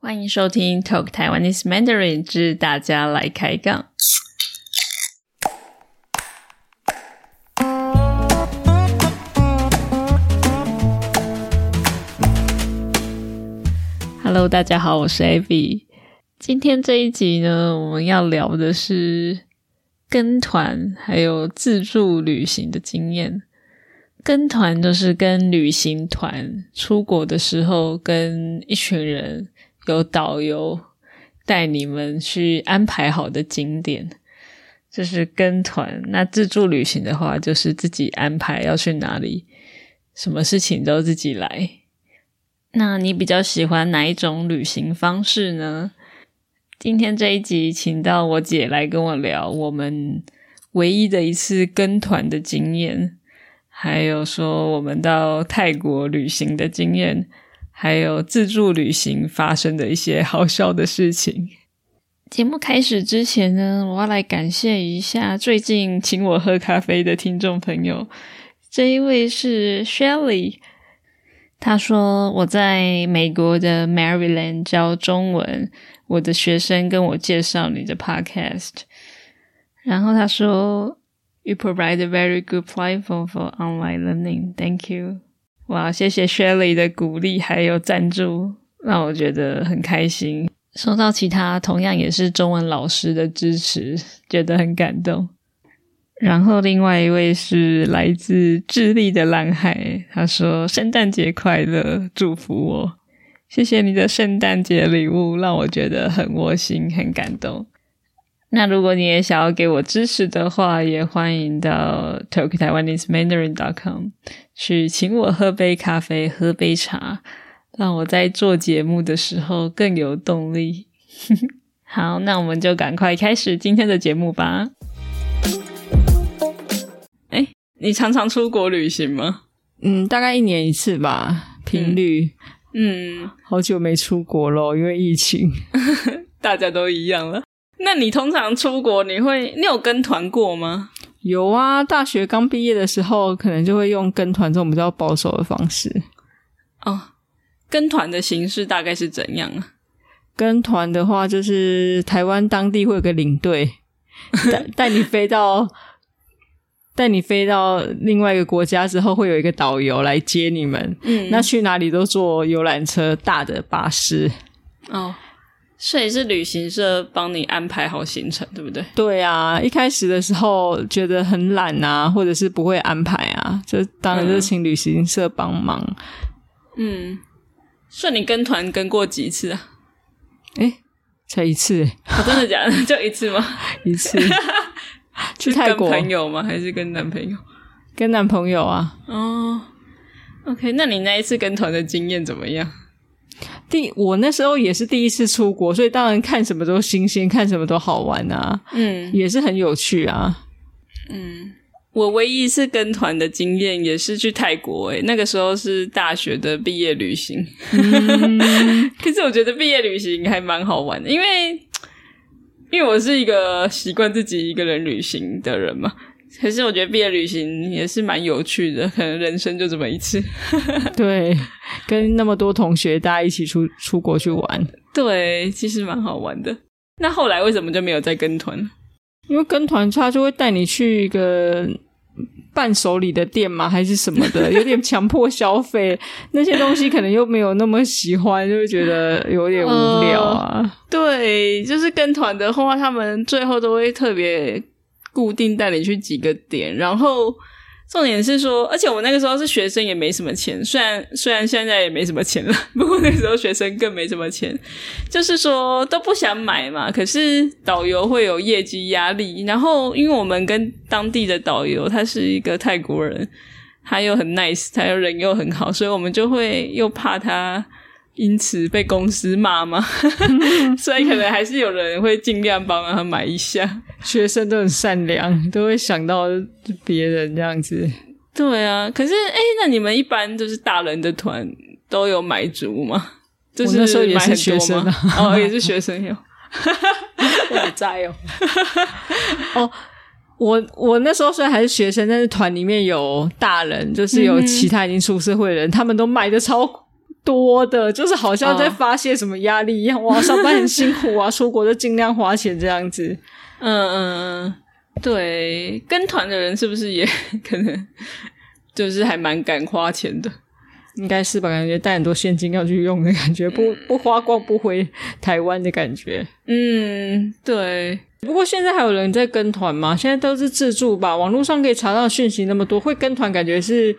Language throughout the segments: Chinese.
欢迎收听 Talk Taiwanese Mandarin 之大家来开杠。Hello，大家好，我是 Abby。今天这一集呢，我们要聊的是跟团还有自助旅行的经验。跟团就是跟旅行团出国的时候，跟一群人有导游带你们去安排好的景点，这是跟团。那自助旅行的话，就是自己安排要去哪里，什么事情都自己来。那你比较喜欢哪一种旅行方式呢？今天这一集，请到我姐来跟我聊我们唯一的一次跟团的经验。还有说我们到泰国旅行的经验，还有自助旅行发生的一些好笑的事情。节目开始之前呢，我要来感谢一下最近请我喝咖啡的听众朋友。这一位是 Shelly，他说我在美国的 Maryland 教中文，我的学生跟我介绍你的 Podcast，然后他说。You provide a very good platform for online learning. Thank you. 哇，谢谢 Shelly 的鼓励还有赞助，让我觉得很开心。收到其他同样也是中文老师的支持，觉得很感动。然后另外一位是来自智利的蓝海，他说圣诞节快乐，祝福我。谢谢你的圣诞节礼物，让我觉得很窝心，很感动。那如果你也想要给我支持的话，也欢迎到 talk taiwanese mandarin dot com 去请我喝杯咖啡、喝杯茶，让我在做节目的时候更有动力。好，那我们就赶快开始今天的节目吧。哎，你常常出国旅行吗？嗯，大概一年一次吧，频率。嗯，好久没出国了，因为疫情，大家都一样了。那你通常出国，你会你有跟团过吗？有啊，大学刚毕业的时候，可能就会用跟团这种比较保守的方式。哦，跟团的形式大概是怎样啊？跟团的话，就是台湾当地会有个领队，带 带你飞到带你飞到另外一个国家之后，会有一个导游来接你们。嗯，那去哪里都坐游览车、大的巴士。哦。所以是旅行社帮你安排好行程，对不对？对啊，一开始的时候觉得很懒啊，或者是不会安排啊，就当然就请旅行社帮忙。嗯，算你跟团跟过几次啊？哎，才一次，真的假的？就一次吗？一次。去泰国朋友吗？还是跟男朋友？跟男朋友啊。哦，OK，那你那一次跟团的经验怎么样？第我那时候也是第一次出国，所以当然看什么都新鲜，看什么都好玩啊，嗯，也是很有趣啊，嗯，我唯一一次跟团的经验也是去泰国，诶，那个时候是大学的毕业旅行，可是我觉得毕业旅行还蛮好玩的，因为因为我是一个习惯自己一个人旅行的人嘛。可是我觉得毕业旅行也是蛮有趣的，可能人生就这么一次。对，跟那么多同学大家一起出出国去玩，对，其实蛮好玩的。那后来为什么就没有再跟团？因为跟团他就会带你去一个伴手礼的店嘛，还是什么的，有点强迫消费，那些东西可能又没有那么喜欢，就会觉得有点无聊啊。对，就是跟团的话，他们最后都会特别。固定带你去几个点，然后重点是说，而且我那个时候是学生，也没什么钱。虽然虽然现在也没什么钱了，不过那时候学生更没什么钱，就是说都不想买嘛。可是导游会有业绩压力，然后因为我们跟当地的导游他是一个泰国人，他又很 nice，他又人又很好，所以我们就会又怕他。因此被公司骂吗？所以可能还是有人会尽量帮他买一下。学生都很善良，都会想到别人这样子。对啊，可是哎，那你们一般就是大人的团都有买足吗？就是那时候也是学生哦，也是学生有，我也在哦。哦，我我那时候虽然还是学生，但是团里面有大人，就是有其他已经出社会的人，他们都买的超。多的，就是好像在发泄什么压力一样。哇，上班很辛苦啊，出国就尽量花钱这样子。嗯嗯嗯，对，跟团的人是不是也可能就是还蛮敢花钱的？应该是吧，感觉带很多现金要去用的感觉，不不花光不回台湾的感觉。嗯，对。不过现在还有人在跟团吗？现在都是自助吧？网络上可以查到讯息那么多，会跟团感觉是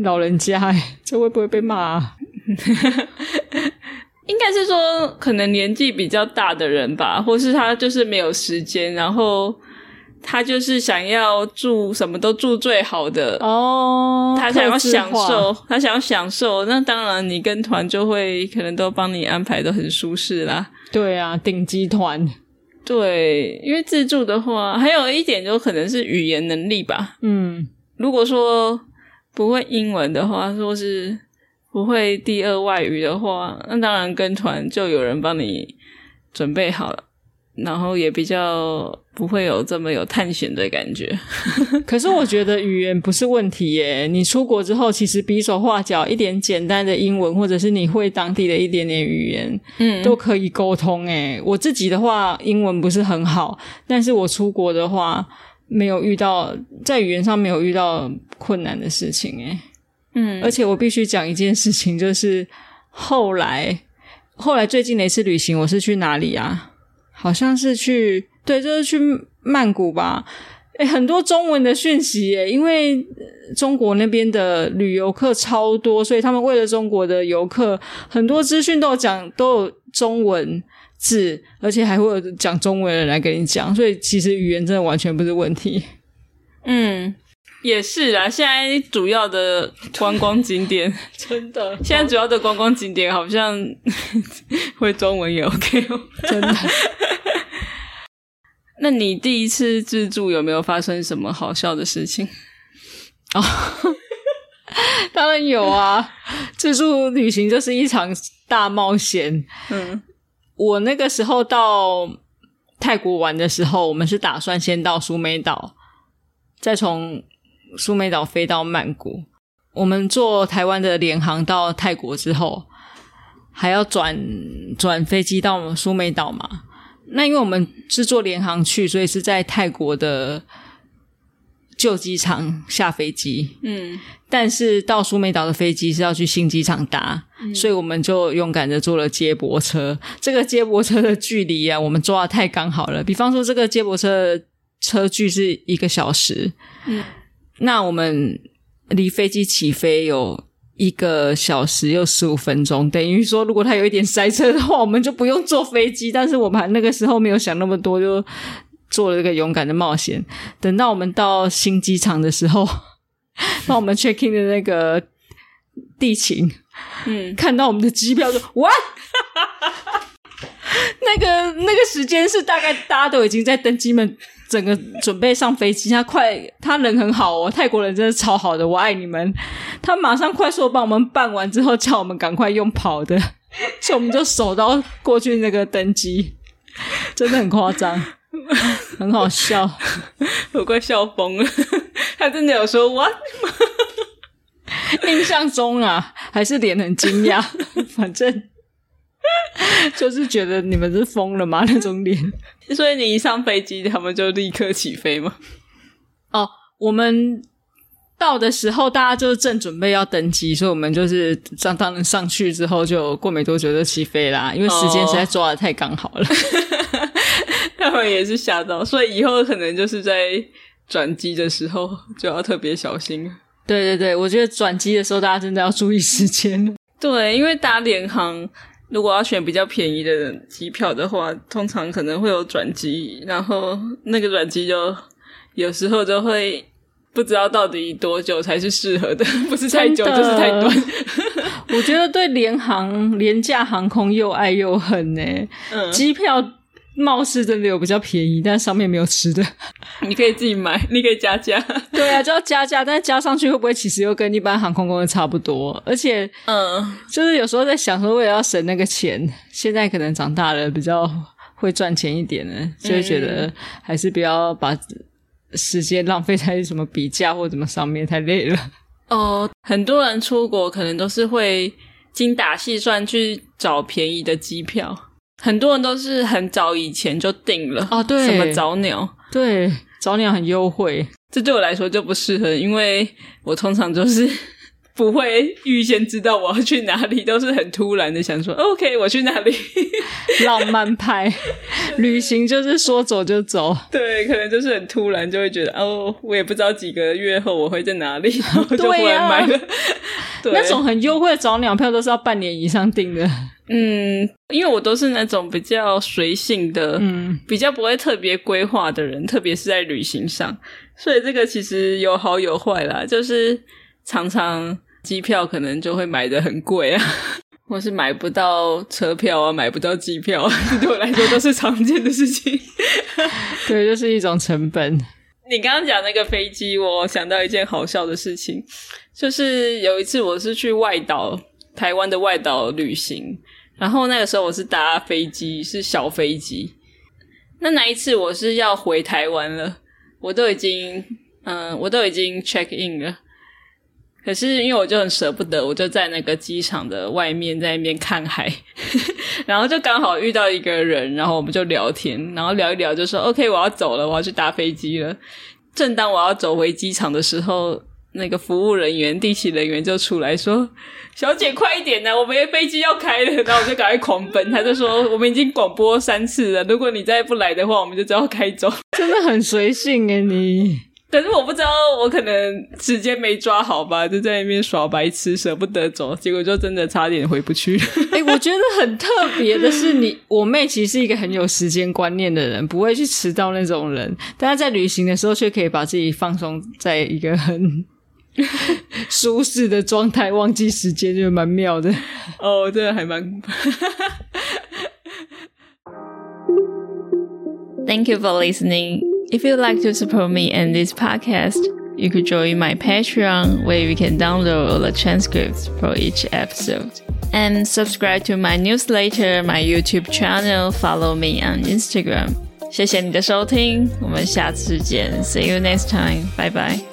老人家哎，这会不会被骂？应该是说可能年纪比较大的人吧，或是他就是没有时间，然后。他就是想要住什么都住最好的哦，他想要享受，他想要享受。那当然，你跟团就会可能都帮你安排的很舒适啦。对啊，顶级团。对，因为自助的话，还有一点就可能是语言能力吧。嗯，如果说不会英文的话，说是不会第二外语的话，那当然跟团就有人帮你准备好了。然后也比较不会有这么有探险的感觉，可是我觉得语言不是问题耶。你出国之后，其实比手画脚一点简单的英文，或者是你会当地的一点点语言，嗯，都可以沟通。诶我自己的话，英文不是很好，但是我出国的话，没有遇到在语言上没有遇到困难的事情。诶嗯，而且我必须讲一件事情，就是后来后来最近的一次旅行，我是去哪里啊？好像是去对，就是去曼谷吧。诶很多中文的讯息耶，因为中国那边的旅游客超多，所以他们为了中国的游客，很多资讯都有讲，都有中文字，而且还会有讲中文的人来跟你讲，所以其实语言真的完全不是问题。嗯，也是啊。现在主要的观光景点，真的，现在主要的观光景点好像 会中文也 OK 哦，真的。那你第一次自助有没有发生什么好笑的事情？哦，当然有啊！自助旅行就是一场大冒险。嗯，我那个时候到泰国玩的时候，我们是打算先到苏梅岛，再从苏梅岛飞到曼谷。我们坐台湾的联航到泰国之后，还要转转飞机到苏梅岛嘛？那因为我们是坐联航去，所以是在泰国的旧机场下飞机。嗯，但是到苏梅岛的飞机是要去新机场搭，所以我们就勇敢的坐了接驳车。这个接驳车的距离啊，我们抓的太刚好了。比方说，这个接驳车车距是一个小时，嗯，那我们离飞机起飞有。一个小时又十五分钟，等于说，如果它有一点塞车的话，我们就不用坐飞机。但是我们那个时候没有想那么多，就做了这个勇敢的冒险。等到我们到新机场的时候，帮我们 check in 的那个地勤，嗯，看到我们的机票就哇，那个那个时间是大概大家都已经在登机门。整个准备上飞机，他快，他人很好哦，泰国人真的超好的，我爱你们。他马上快速帮我们办完之后，叫我们赶快用跑的，所以我们就手刀过去那个登机，真的很夸张，很好笑，我快笑疯了。他真的有说 what？印象中啊，还是脸很惊讶，反正。就是觉得你们是疯了吗？那种脸。所以你一上飞机，他们就立刻起飞吗？哦，我们到的时候，大家就是正准备要登机，所以我们就是当当上去之后，就过没多久就起飞啦。因为时间实在抓的太刚好了，他们也是吓到，所以以后可能就是在转机的时候就要特别小心。对对对，我觉得转机的时候大家真的要注意时间。对，因为搭联航。如果要选比较便宜的机票的话，通常可能会有转机，然后那个转机就有时候就会不知道到底多久才是适合的，不是太久就是太短。我觉得对联航廉价航空又爱又恨呢，机票。貌似真的有比较便宜，但上面没有吃的，你可以自己买，你可以加价。对啊，就要加价，但是加上去会不会其实又跟一般航空公司差不多？而且，嗯，就是有时候在想说，为了要省那个钱，现在可能长大了比较会赚钱一点呢，就会觉得还是不要把时间浪费在什么比价或怎么上面，太累了。哦，很多人出国可能都是会精打细算去找便宜的机票，很多人都是很早以前就订了啊对。什么早鸟，对，早鸟很优惠，这对我来说就不适合，因为我通常就是 不会预先知道我要去哪里，都是很突然的想说 OK 我去哪里，浪漫派旅行就是说走就走，对，可能就是很突然就会觉得哦，我也不知道几个月后我会在哪里，然后就忽对啊。然买了。对。那种很优惠的早鸟票都是要半年以上订的。嗯，因为我都是那种比较随性的，嗯，比较不会特别规划的人，特别是在旅行上，所以这个其实有好有坏啦，就是常常机票可能就会买的很贵啊，或是买不到车票啊，买不到机票啊，对我来说都是常见的事情。对，就是一种成本。你刚刚讲那个飞机，我想到一件好笑的事情，就是有一次我是去外岛，台湾的外岛旅行，然后那个时候我是搭飞机，是小飞机。那那一次我是要回台湾了，我都已经，嗯、我都已经 check in 了。可是因为我就很舍不得，我就在那个机场的外面在那边看海，然后就刚好遇到一个人，然后我们就聊天，然后聊一聊就说 OK，我要走了，我要去搭飞机了。正当我要走回机场的时候，那个服务人员、地勤人员就出来说：“小姐，快一点呐、我们的飞机要开了。”然后我就赶快狂奔，他就说：“我们已经广播三次了，如果你再不来的话，我们就知道开走。”真的很随性诶，你可是我不知道，我可能时间没抓好吧，就在那边耍白痴，舍不得走，结果就真的差点回不去。哎、我觉得很特别的是你，我妹其实是一个很有时间观念的人，不会去迟到那种人，但她在旅行的时候却可以把自己放松在一个很 舒适的状态，忘记时间，就蛮妙的。哦，这个还蛮。Thank you for listening. If you'd like to support me and this podcast, you could join my Patreon where you can download all the transcripts for each episode. And subscribe to my newsletter, my YouTube channel, follow me on Instagram. 谢谢你的收听，我们下次见。See you next time. Bye bye.